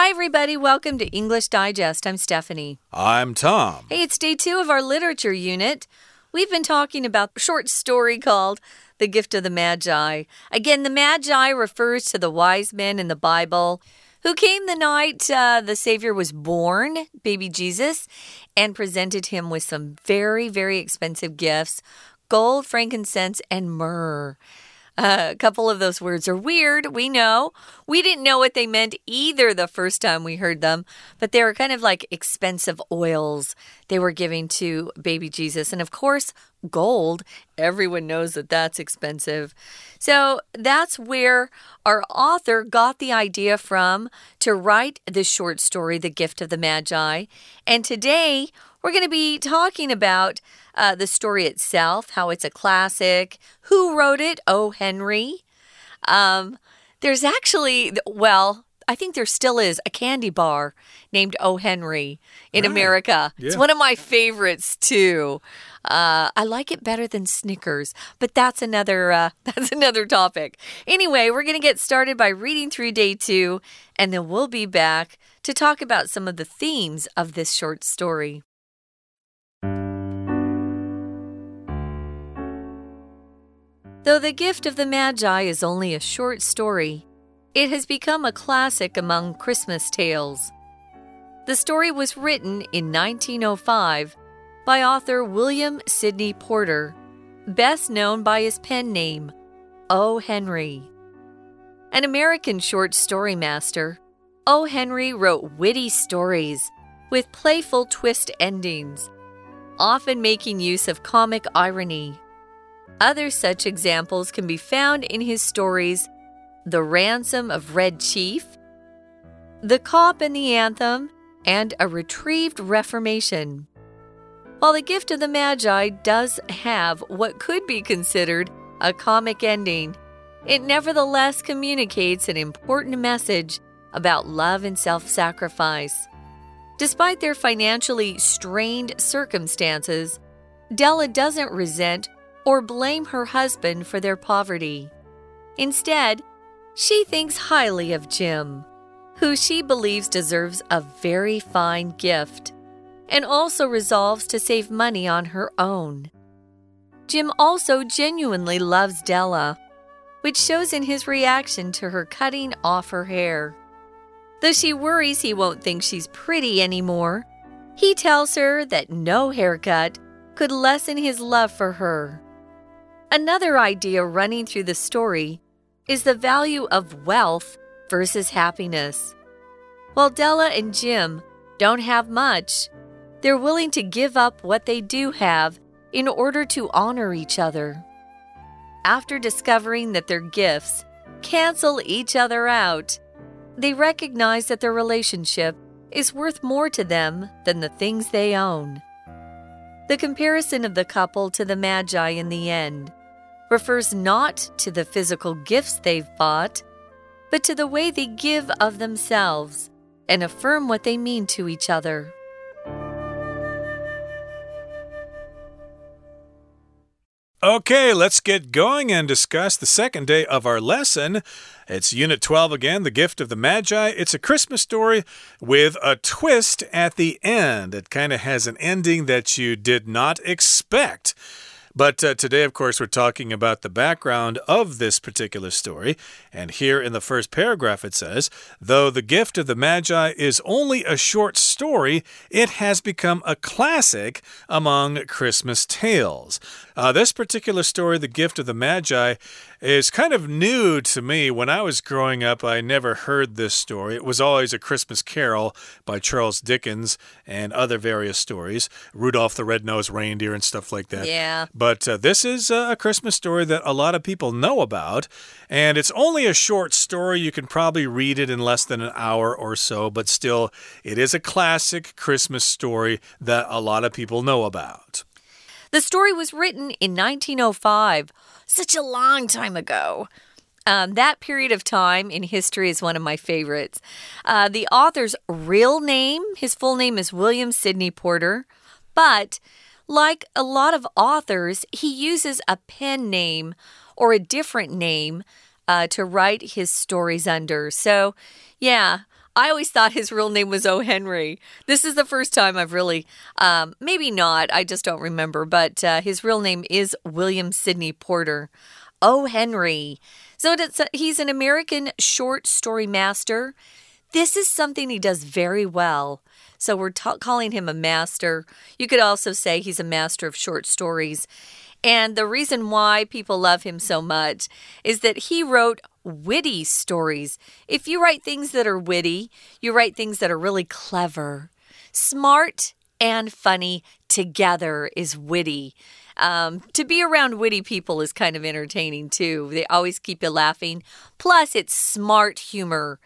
Hi, everybody. Welcome to English Digest. I'm Stephanie. I'm Tom. Hey, it's day two of our literature unit. We've been talking about a short story called The Gift of the Magi. Again, the Magi refers to the wise men in the Bible who came the night uh, the Savior was born, baby Jesus, and presented him with some very, very expensive gifts gold, frankincense, and myrrh. A couple of those words are weird, we know. We didn't know what they meant either the first time we heard them, but they were kind of like expensive oils they were giving to baby Jesus. And of course, gold. Everyone knows that that's expensive. So that's where our author got the idea from to write this short story, The Gift of the Magi. And today, we're going to be talking about uh, the story itself, how it's a classic, who wrote it, O. Henry. Um, there's actually, well, I think there still is a candy bar named O. Henry in Right. America. Yeah. It's one of my favorites too. Uh, I like it better than Snickers, but that's another uh, that's another topic. Anyway, we're gonna get started by reading through day two, and then we'll be back to talk about some of the themes of this short story. Though The Gift of the Magi is only a short story, it has become a classic among Christmas tales. The story was written in 1905 by author William Sidney Porter, best known by his pen name, O. Henry. An American short story master, O. Henry wrote witty stories with playful twist endings, often making use of comic irony. Other such examples can be found in his stories The Ransom of Red Chief, The Cop and the Anthem, and A Retrieved Reformation. While The Gift of the Magi does have what could be considered a comic ending, it nevertheless communicates an important message about love and self sacrifice. Despite their financially strained circumstances, Della doesn't resent or blame her husband for their poverty. Instead, she thinks highly of Jim, who she believes deserves a very fine gift, and also resolves to save money on her own. Jim also genuinely loves Della, which shows in his reaction to her cutting off her hair. Though she worries he won't think she's pretty anymore, he tells her that no haircut could lessen his love for her. Another idea running through the story is the value of wealth versus happiness. While Della and Jim don't have much, they're willing to give up what they do have in order to honor each other. After discovering that their gifts cancel each other out, they recognize that their relationship is worth more to them than the things they own. The comparison of the couple to the Magi in the end refers not to the physical gifts they've bought, but to the way they give of themselves and affirm what they mean to each other. Okay, let's get going and discuss the second day of our lesson. It's Unit 12 again, The Gift of the Magi. It's a Christmas story with a twist at the end. It kind of has an ending that you did not expect. But uh, today, of course, we're talking about the background of this particular story. And here in the first paragraph, it says Though the gift of the Magi is only a short story, it has become a classic among Christmas tales. Uh, this particular story, The Gift of the Magi, is kind of new to me. When I was growing up, I never heard this story. It was always A Christmas Carol by Charles Dickens and other various stories, Rudolph the Red-Nosed Reindeer and stuff like that. Yeah. But uh, this is uh, a Christmas story that a lot of people know about. And it's only a short story. You can probably read it in less than an hour or so, but still, it is a classic Christmas story that a lot of people know about. The story was written in 1905, such a long time ago. Um, that period of time in history is one of my favorites. Uh, the author's real name, his full name is William Sidney Porter, but like a lot of authors, he uses a pen name or a different name uh, to write his stories under. So, yeah, I always thought his real name was O. Henry. This is the first time I've really, um, maybe not, I just don't remember, but uh, his real name is William Sidney Porter. O. Henry. So he's an American short story master. This is something he does very well. So we're calling him a master. You could also say he's a master of short stories. And the reason why people love him so much is that he wrote witty stories. If you write things that are witty, you write things that are really clever. Smart and funny together is witty. Um, to be around witty people is kind of entertaining too. They always keep you laughing. Plus, it's smart humor.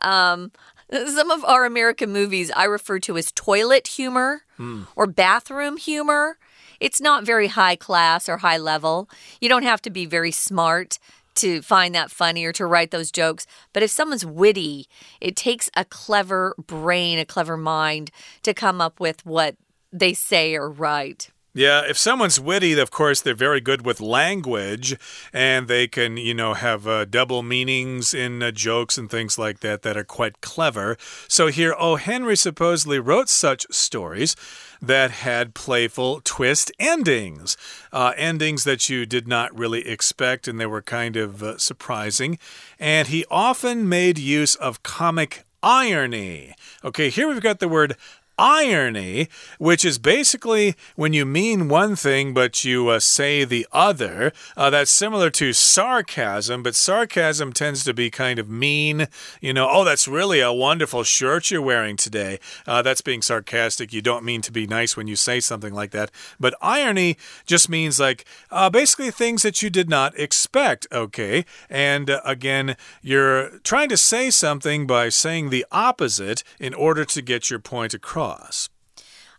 Um, some of our American movies I refer to as toilet humor mm. or bathroom humor. It's not very high class or high level. You don't have to be very smart to find that funny or to write those jokes. But if someone's witty, it takes a clever brain, a clever mind to come up with what they say or write. Yeah, if someone's witty, of course, they're very good with language and they can, you know, have uh, double meanings in uh, jokes and things like that that are quite clever. So here, O. Henry supposedly wrote such stories that had playful twist endings, uh, endings that you did not really expect and they were kind of uh, surprising. And he often made use of comic irony. Okay, here we've got the word irony, which is basically when you mean one thing but you uh, say the other. Uh, that's similar to sarcasm, but sarcasm tends to be kind of mean. You know, oh, that's really a wonderful shirt you're wearing today. Uh, that's being sarcastic. You don't mean to be nice when you say something like that. But irony just means like uh, basically things that you did not expect, okay? And uh, again, you're trying to say something by saying the opposite in order to get your point across.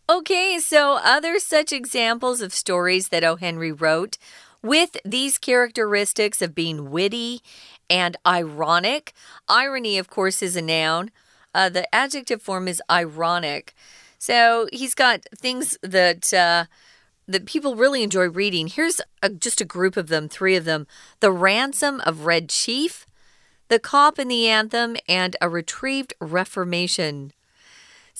Okay, so other such examples of stories that O. Henry wrote with these characteristics of being witty and ironic. Irony, of course, is a noun. Uh, the adjective form is ironic. So he's got things that uh, that people really enjoy reading. Here's a, just a group of them, three of them: "The Ransom of Red Chief," "The Cop and the Anthem," and "A Retrieved Reformation."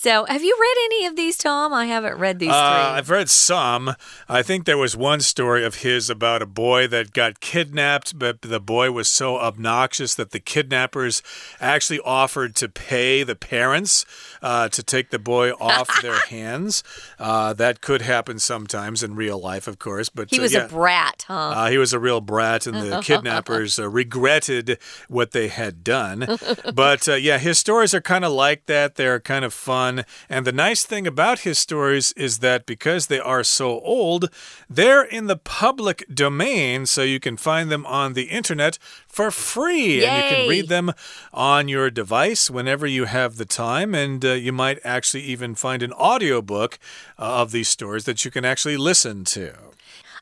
So, have you read any of these, Tom? I haven't read these uh, I've read some. I think there was one story of his about a boy that got kidnapped, but the boy was so obnoxious that the kidnappers actually offered to pay the parents uh, to take the boy off their hands. Uh, that could happen sometimes in real life, of course. But he uh, was yeah, a brat, huh? Uh, he was a real brat, and the kidnappers uh, regretted what they had done. but yeah, his stories are kind of like that. They're kind of fun fun. And the nice thing about his stories is that because they are so old, they're in the public domain, so you can find them on the internet for free. Yay. And you can read them on your device whenever you have the time. And uh, you might actually even find an audiobook uh, of these stories that you can actually listen to.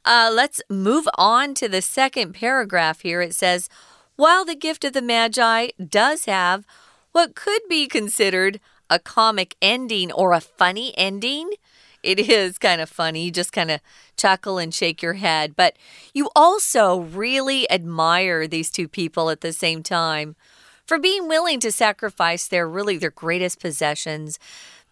Uh, let's move on to the second paragraph here. It says, While the gift of the Magi does have what could be considered a comic ending or a funny ending. It is kind of funny. You just kind of chuckle and shake your head. But you also really admire these two people at the same time for being willing to sacrifice their really their greatest possessions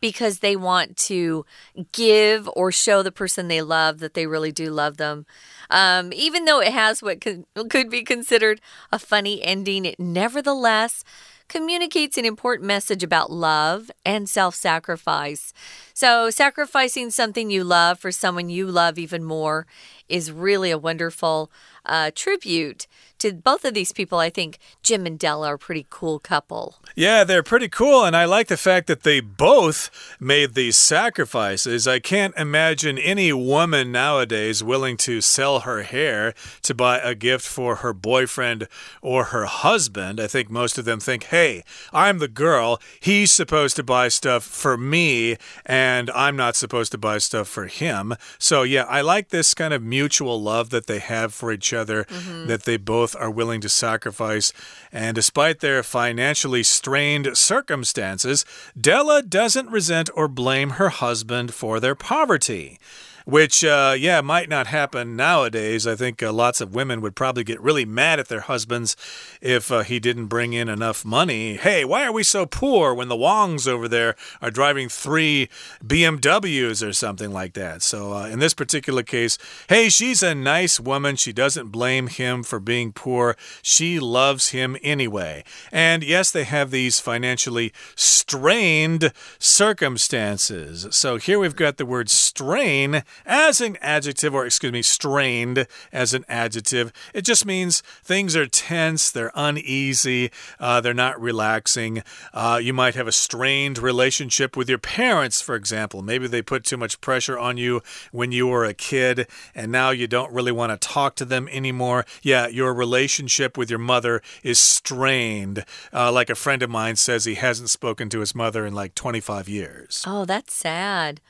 because they want to give or show the person they love that they really do love them. Um, even though it has what could, could be considered a funny ending, it nevertheless communicates an important message about love and self sacrifice. So, sacrificing something you love for someone you love even more is really a wonderful uh, tribute to both of these people. I think Jim and Della are a pretty cool couple. Yeah, they're pretty cool. And I like the fact that they both made these sacrifices. I can't imagine any woman nowadays willing to sell her hair to buy a gift for her boyfriend or her husband. I think most of them think, hey, I'm the girl. He's supposed to buy stuff for me, and I'm not supposed to buy stuff for him. So, yeah, I like this kind of mutual love that they have for each other, mm -hmm. that they both are willing to sacrifice. And despite their financially strained circumstances, Della doesn't resent or blame her husband for their poverty. Which, uh, yeah, might not happen nowadays. I think uh, lots of women would probably get really mad at their husbands if uh, he didn't bring in enough money. Hey, why are we so poor when the Wongs over there are driving three BMWs or something like that? So, uh, in this particular case, hey, she's a nice woman. She doesn't blame him for being poor. She loves him anyway. And yes, they have these financially strained circumstances. So, here we've got the word strain as an adjective, or excuse me, strained as an adjective. It just means things are tense, they're uneasy, uh, they're not relaxing. Uh, you might have a strained relationship with your parents, for example. Maybe they put too much pressure on you when you were a kid, and now you don't really want to talk to them anymore. Yeah, your relationship with your mother is strained. Uh, like a friend of mine says, he hasn't spoken to his mother in like 25 years. Oh, that's sad.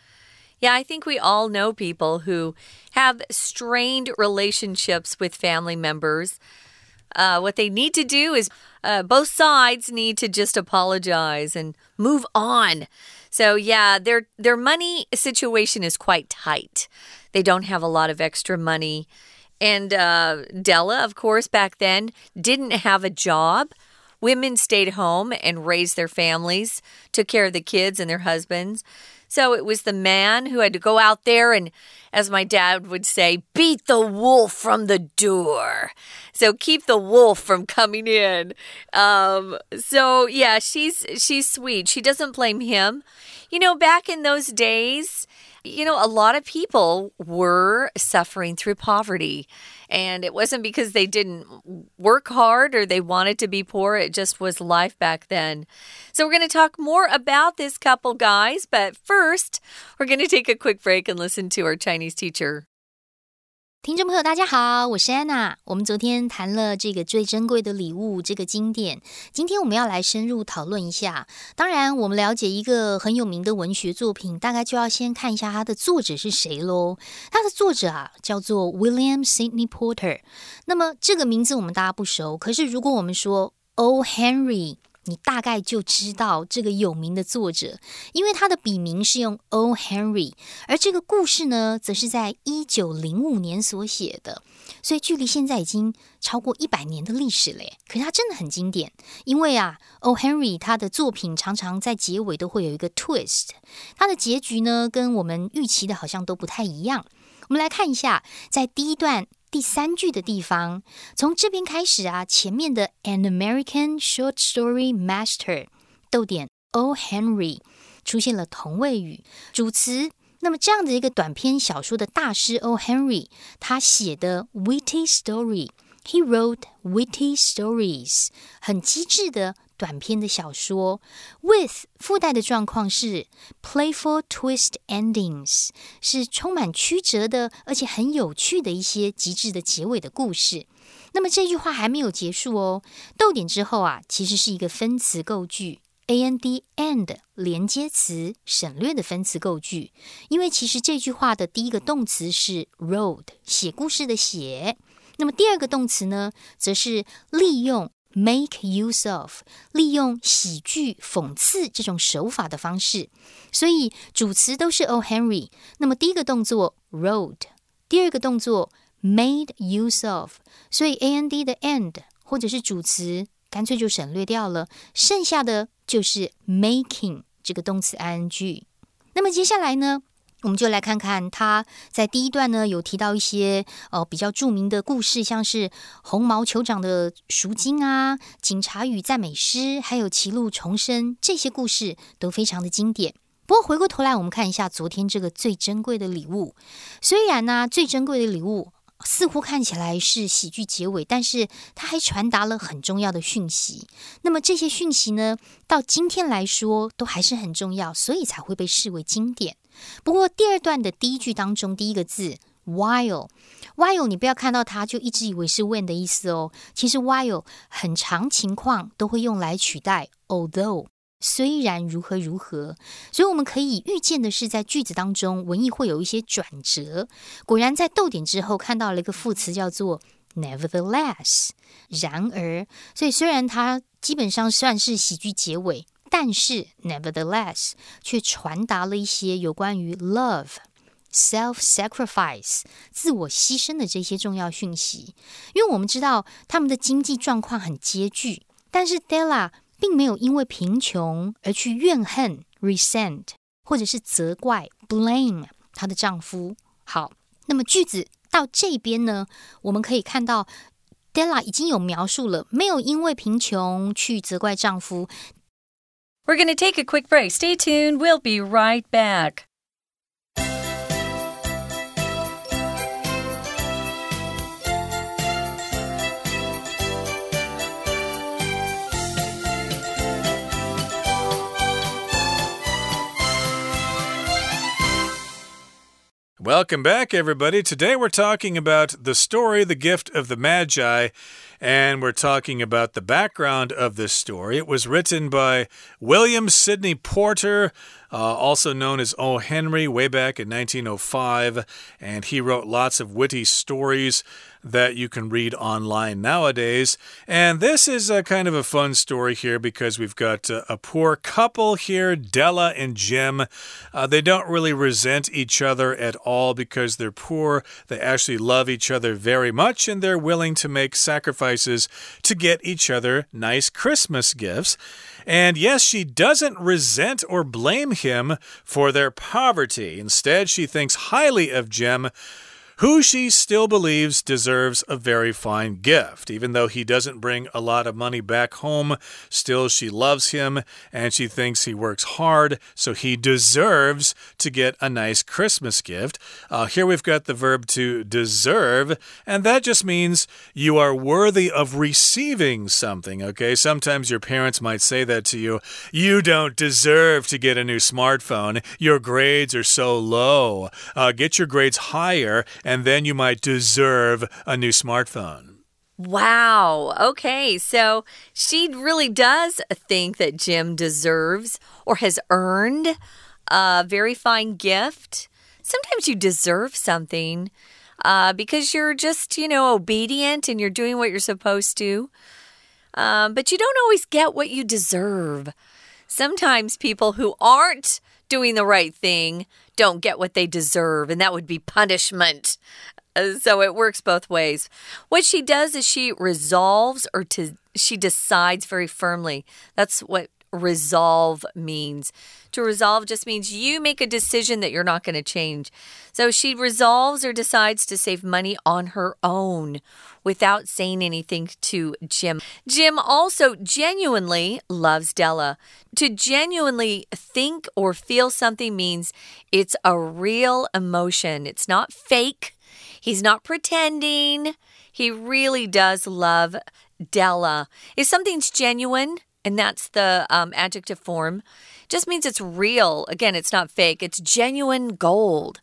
Yeah, I think we all know people who have strained relationships with family members. Uh, what they need to do is uh, both sides need to just apologize and move on. So yeah, their their money situation is quite tight. They don't have a lot of extra money, and uh, Della, of course, back then didn't have a job. Women stayed home and raised their families, took care of the kids and their husbands. So it was the man who had to go out there and, as my dad would say, beat the wolf from the door. So keep the wolf from coming in. Um, so yeah, she's she's sweet. She doesn't blame him. You know, back in those days, you know, a lot of people were suffering through poverty. And it wasn't because they didn't work hard or they wanted to be poor, it just was life back then. So, we're going to talk more about this couple, guys. But first, we're going to take a quick break and listen to our Chinese teacher. 听众朋友，大家好，我是安娜。我们昨天谈了这个最珍贵的礼物这个经典，今天我们要来深入讨论一下。当然，我们了解一个很有名的文学作品，大概就要先看一下它的作者是谁喽。它的作者啊，叫做 William Sidney Porter。那么这个名字我们大家不熟，可是如果我们说 O. Henry。你大概就知道这个有名的作者，因为他的笔名是用 O. Henry，而这个故事呢，则是在一九零五年所写的，所以距离现在已经超过一百年的历史嘞。可是他真的很经典，因为啊，O. Henry 他的作品常常在结尾都会有一个 twist，他的结局呢，跟我们预期的好像都不太一样。我们来看一下，在第一段。第三句的地方，从这边开始啊，前面的 An American Short Story Master 逗点 O Henry 出现了同位语主词。那么这样的一个短篇小说的大师 O Henry，他写的 witty story，he wrote witty stories，很机智的。短篇的小说，with 附带的状况是 playful twist endings，是充满曲折的，而且很有趣的一些极致的结尾的故事。那么这句话还没有结束哦，逗点之后啊，其实是一个分词构句，and and 连接词省略的分词构句，因为其实这句话的第一个动词是 wrote，写故事的写，那么第二个动词呢，则是利用。Make use of 利用喜剧、讽刺这种手法的方式，所以主词都是 O Henry。那么第一个动作 wrote，第二个动作 made use of，所以 A N D 的 and 或者是主词干脆就省略掉了，剩下的就是 making 这个动词 I N G。那么接下来呢？我们就来看看他在第一段呢，有提到一些呃比较著名的故事，像是红毛酋长的赎金啊、警察与赞美诗，还有歧路重生这些故事都非常的经典。不过回过头来，我们看一下昨天这个最珍贵的礼物。虽然呢，最珍贵的礼物似乎看起来是喜剧结尾，但是它还传达了很重要的讯息。那么这些讯息呢，到今天来说都还是很重要，所以才会被视为经典。不过第二段的第一句当中，第一个字 while，while 你不要看到它就一直以为是 when 的意思哦。其实 while 很长情况都会用来取代 although，虽然如何如何。所以我们可以预见的是，在句子当中文意会有一些转折。果然在逗点之后看到了一个副词叫做 nevertheless，然而。所以虽然它基本上算是喜剧结尾。但是，nevertheless，却传达了一些有关于 love、self-sacrifice 自我牺牲的这些重要讯息。因为我们知道他们的经济状况很拮据，但是 Della 并没有因为贫穷而去怨恨 resent 或者是责怪 blame 她的丈夫。好，那么句子到这边呢，我们可以看到 Della 已经有描述了，没有因为贫穷去责怪丈夫。We're going to take a quick break. Stay tuned. We'll be right back. Welcome back, everybody. Today we're talking about the story, The Gift of the Magi, and we're talking about the background of this story. It was written by William Sidney Porter, uh, also known as O. Henry, way back in 1905, and he wrote lots of witty stories that you can read online nowadays. And this is a kind of a fun story here because we've got a, a poor couple here, Della and Jim. Uh, they don't really resent each other at all because they're poor. They actually love each other very much and they're willing to make sacrifices to get each other nice Christmas gifts. And yes, she doesn't resent or blame him for their poverty. Instead, she thinks highly of Jim who she still believes deserves a very fine gift. Even though he doesn't bring a lot of money back home, still she loves him and she thinks he works hard, so he deserves to get a nice Christmas gift. Uh, here we've got the verb to deserve, and that just means you are worthy of receiving something, okay? Sometimes your parents might say that to you. You don't deserve to get a new smartphone. Your grades are so low. Uh, get your grades higher and then you might deserve a new smartphone. Wow. Okay. So she really does think that Jim deserves or has earned a very fine gift. Sometimes you deserve something uh, because you're just, you know, obedient and you're doing what you're supposed to. Um, but you don't always get what you deserve. Sometimes people who aren't doing the right thing don't get what they deserve, and that would be punishment. Uh, so it works both ways. What she does is she resolves or to she decides very firmly. That's what resolve means. To resolve just means you make a decision that you're not going to change. So she resolves or decides to save money on her own without saying anything to Jim. Jim also genuinely loves Della. To genuinely think or feel something means it's a real emotion, it's not fake. He's not pretending. He really does love Della. If something's genuine, and that's the um, adjective form, just means it's real. Again, it's not fake, it's genuine gold.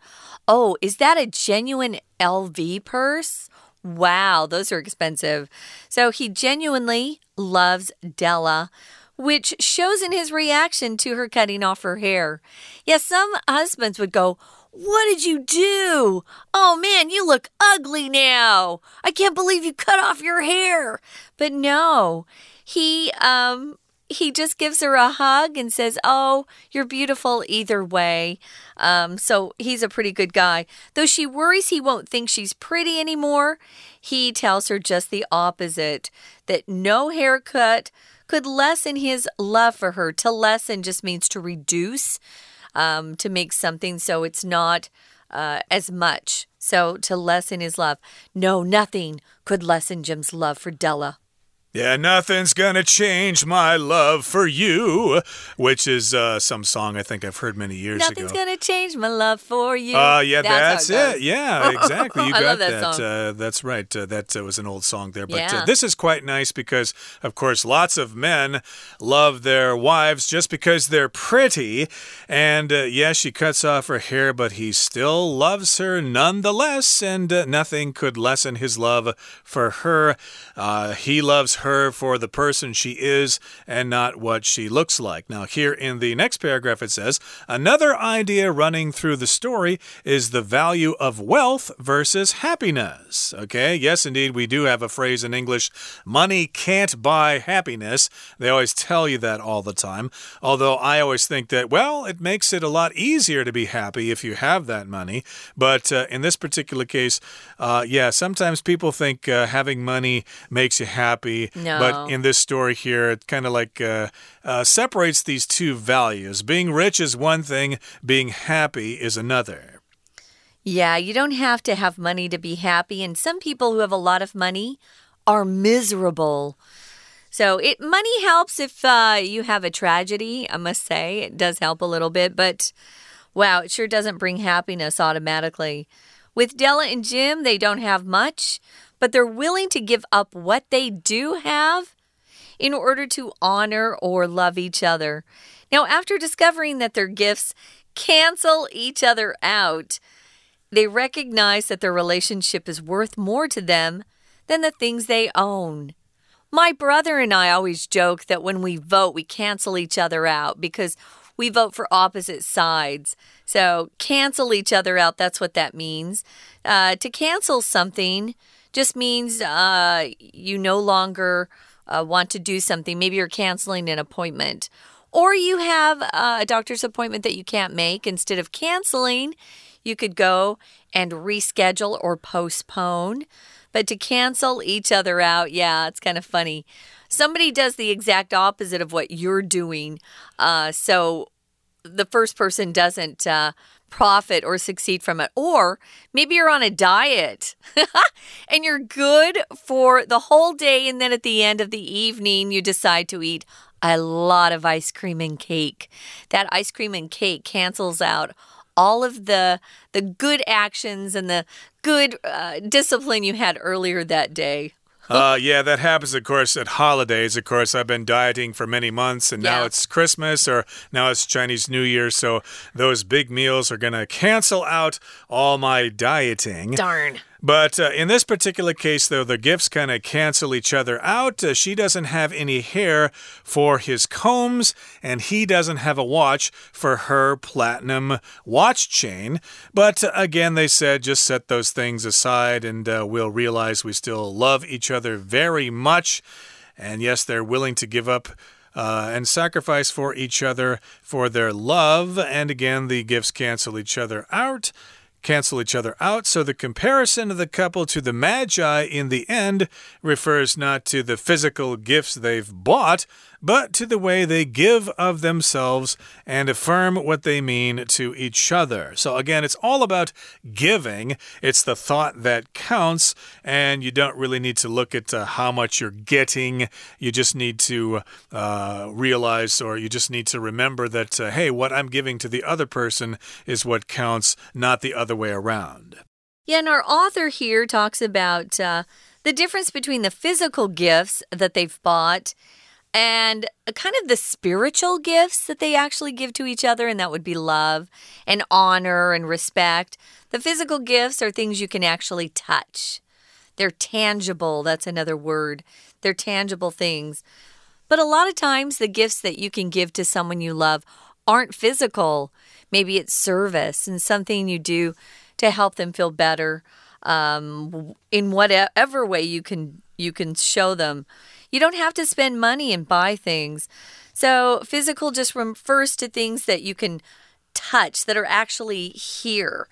Oh, is that a genuine LV purse? Wow, those are expensive. So he genuinely loves Della, which shows in his reaction to her cutting off her hair. Yes, some husbands would go, what did you do? Oh man, you look ugly now. I can't believe you cut off your hair. But no, he um he just gives her a hug and says, Oh, you're beautiful either way. Um, so he's a pretty good guy. Though she worries he won't think she's pretty anymore, he tells her just the opposite that no haircut could lessen his love for her. To lessen just means to reduce, um, to make something so it's not uh, as much. So to lessen his love. No, nothing could lessen Jim's love for Della. Yeah, nothing's gonna change my love for you, which is uh, some song I think I've heard many years nothing's ago. Nothing's gonna change my love for you. Uh, yeah, that's, that's it. Yeah, exactly. You got that. that. Uh, that's right. Uh, that uh, was an old song there. But uh, yeah. this is quite nice because, of course, lots of men love their wives just because they're pretty. And yes, yeah, she cuts off her hair, but he still loves her nonetheless. And uh, nothing could lessen his love for her. he loves her for the person she is and not what she looks like. Now, here in the next paragraph, it says another idea running through the story is the value of wealth versus happiness. Okay, yes, indeed, we do have a phrase in English money can't buy happiness. They always tell you that all the time. Although I always think that, well, it makes it a lot easier to be happy if you have that money. But uh, in this particular case, uh, yeah, sometimes people think uh, having money makes you happy. No. But in this story here, it kind of like uh, uh, separates these two values. Being rich is one thing, being happy is another. Yeah, you don't have to have money to be happy. And some people who have a lot of money are miserable. So it money helps if uh, you have a tragedy. I must say it does help a little bit, but wow, it sure doesn't bring happiness automatically. With Della and Jim, they don't have much, but they're willing to give up what they do have in order to honor or love each other. Now, after discovering that their gifts cancel each other out, they recognize that their relationship is worth more to them than the things they own. My brother and I always joke that when we vote, we cancel each other out because we vote for opposite sides. So, cancel each other out, that's what that means. Uh, to cancel something just means uh, you no longer uh, want to do something. Maybe you're canceling an appointment, or you have uh, a doctor's appointment that you can't make. Instead of canceling, you could go and reschedule or postpone. But to cancel each other out, yeah, it's kind of funny. Somebody does the exact opposite of what you're doing. Uh, so the first person doesn't uh, profit or succeed from it. Or maybe you're on a diet and you're good for the whole day. And then at the end of the evening, you decide to eat a lot of ice cream and cake. That ice cream and cake cancels out all of the the good actions and the good uh, discipline you had earlier that day. Uh, yeah, that happens, of course, at holidays. Of course, I've been dieting for many months, and Yeah. now it's Christmas or now it's Chinese New Year. So those big meals are going to cancel out all my dieting. Darn. But uh, in this particular case, though, the gifts kind of cancel each other out. Uh, she doesn't have any hair for his combs, and he doesn't have a watch for her platinum watch chain. But uh, again, they said just set those things aside, and uh, we'll realize we still love each other very much. And yes, they're willing to give up. Uh, and sacrifice for each other for their love. And again, the gifts cancel each other out cancel each other out. So the comparison of the couple to the Magi in the end refers not to the physical gifts they've bought, but to the way they give of themselves and affirm what they mean to each other. So again, it's all about giving. It's the thought that counts, and you don't really need to look at uh, how much you're getting. You just need to uh, realize, or you just need to remember that, uh, hey, what I'm giving to the other person is what counts, not the other way around. Yeah, and our author here talks about uh, the difference between the physical gifts that they've bought and kind of the spiritual gifts that they actually give to each other, and that would be love and honor and respect. The physical gifts are things you can actually touch, they're tangible. That's another word. They're tangible things. But a lot of times, the gifts that you can give to someone you love aren't physical. Maybe it's service and something you do to help them feel better um, in whatever way you can you can show them. You don't have to spend money and buy things. So physical just refers to things that you can touch that are actually here.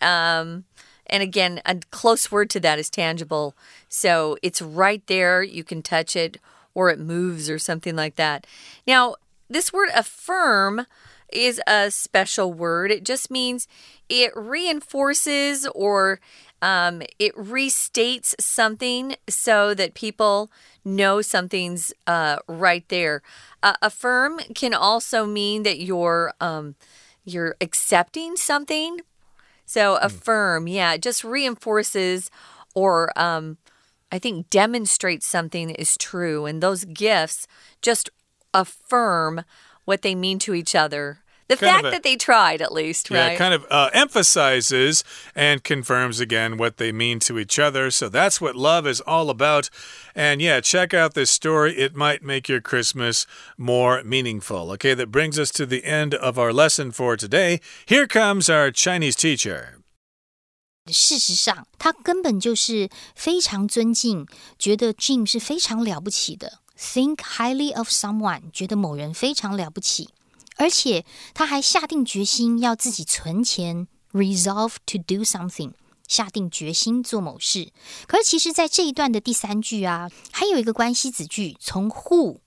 Um, and again, a close word to that is tangible. So it's right there. You can touch it or it moves or something like that. Now, this word affirm is a special word. It just means it reinforces or um, it restates something so that people know something's uh, right there. Uh, affirm can also mean that you're um, you're accepting something. So affirm, yeah, it just reinforces or um, I think demonstrates something is true, and those gifts just affirm what they mean to each other. The fact a, that they tried, at least, right? Yeah, kind of uh, emphasizes and confirms again what they mean to each other. So that's what love is all about. And yeah, check out this story. It might make your Christmas more meaningful. Okay, that brings us to the end of our lesson for today. Here comes our Chinese teacher. 事实上，他根本就是非常尊敬，觉得 Jim 是非常了不起的。Think highly of someone，觉得某人非常了不起。 而且他还下定决心要自己存钱，resolve to do something，下定决心做某事。可是其实，在这一段的第三句啊，还有一个关系子句，从 who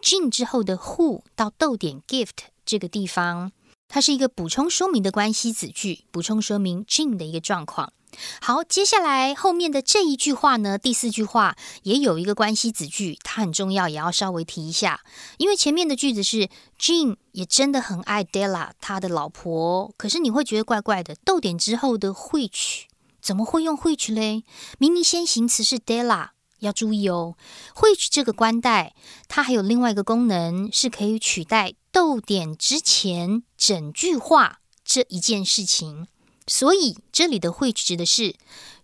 Jin 之后的 who 到逗点 gift 这个地方，它是一个补充说明的关系子句，补充说明 Jin 的一个状况。好，接下来后面的这一句话呢，第四句话也有一个关系子句，它很重要，也要稍微提一下。因为前面的句子是 Jean 也真的很爱 Della 他的老婆，可是你会觉得怪怪的。逗点之后的 which 怎么会用 which 嘞？明明先行词是 Della，要注意哦。会这个关代，它还有另外一个功能，是可以取代逗点之前整句话这一件事情。所以这里的会指的是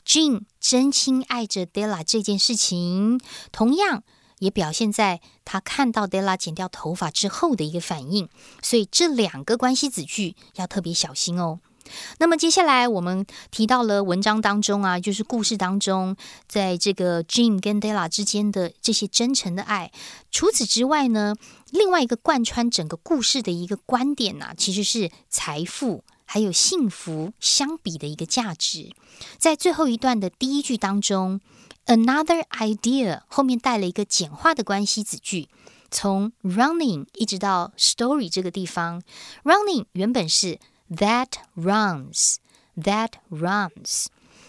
Jean 真心爱着 Della 这件事情，同样也表现在他看到 Della 剪掉头发之后的一个反应。所以这两个关系子句要特别小心哦。那么接下来我们提到了文章当中啊，就是故事当中，在这个 Jean 跟 Della 之间的这些真诚的爱。除此之外呢，另外一个贯穿整个故事的一个观点呢，其实是财富。还有幸福相比的一个价值，在最后一段的第一句当中，another idea 后面带了一个简化的关系子句，从 running 一直到 story 这个地方，running 原本是 that runs，that runs。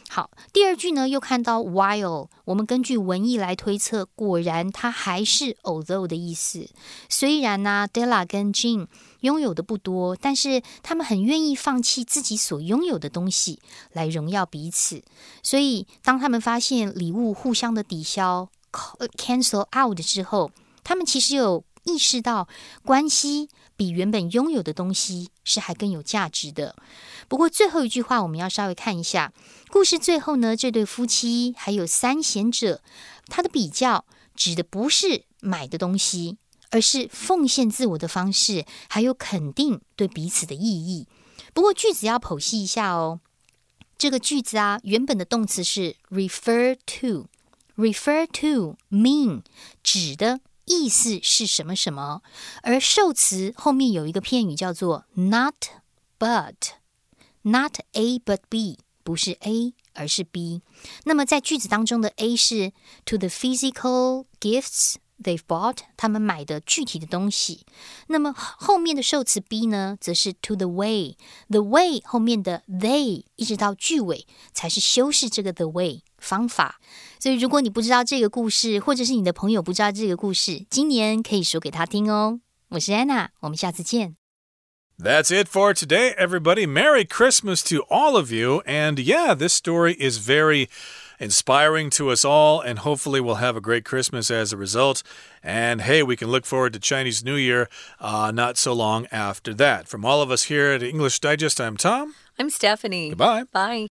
好，第二句呢又看到 while，我们根据文意来推测，果然它还是 although 的意思。虽然呢，Della 跟 Jean 拥有的不多，但是他们很愿意放弃自己所拥有的东西来荣耀彼此。所以，当他们发现礼物互相的抵消 cancel out 之后，他们其实有意识到关系比原本拥有的东西是还更有价值的。不过最后一句话我们要稍微看一下，故事最后呢，这对夫妻还有三贤者，他的比较指的不是买的东西，而是奉献自我的方式，还有肯定对彼此的意义。不过句子要剖析一下哦，这个句子啊，原本的动词是 refer to，refer to mean 指的意思是什么什么，而受词后面有一个片语叫做 not but。Not A but B，不是 A，而是 B。那么在句子当中的 A 是 to the physical gifts they've bought，他们买的具体的东西。那么后面的受词 B 呢，则是 to the way，the way 后面的 they 一直到句尾才是修饰这个 the way 方法。所以如果你不知道这个故事，或者是你的朋友不知道这个故事，今年可以说给他听哦。我是安娜，我们下次见。That's it for today, everybody. Merry Christmas to all of you. And yeah, this story is very inspiring to us all, and hopefully we'll have a great Christmas as a result. And hey, we can look forward to Chinese New Year uh, not so long after that. From all of us here at English Digest, I'm Tom. I'm Stephanie. Goodbye. Bye.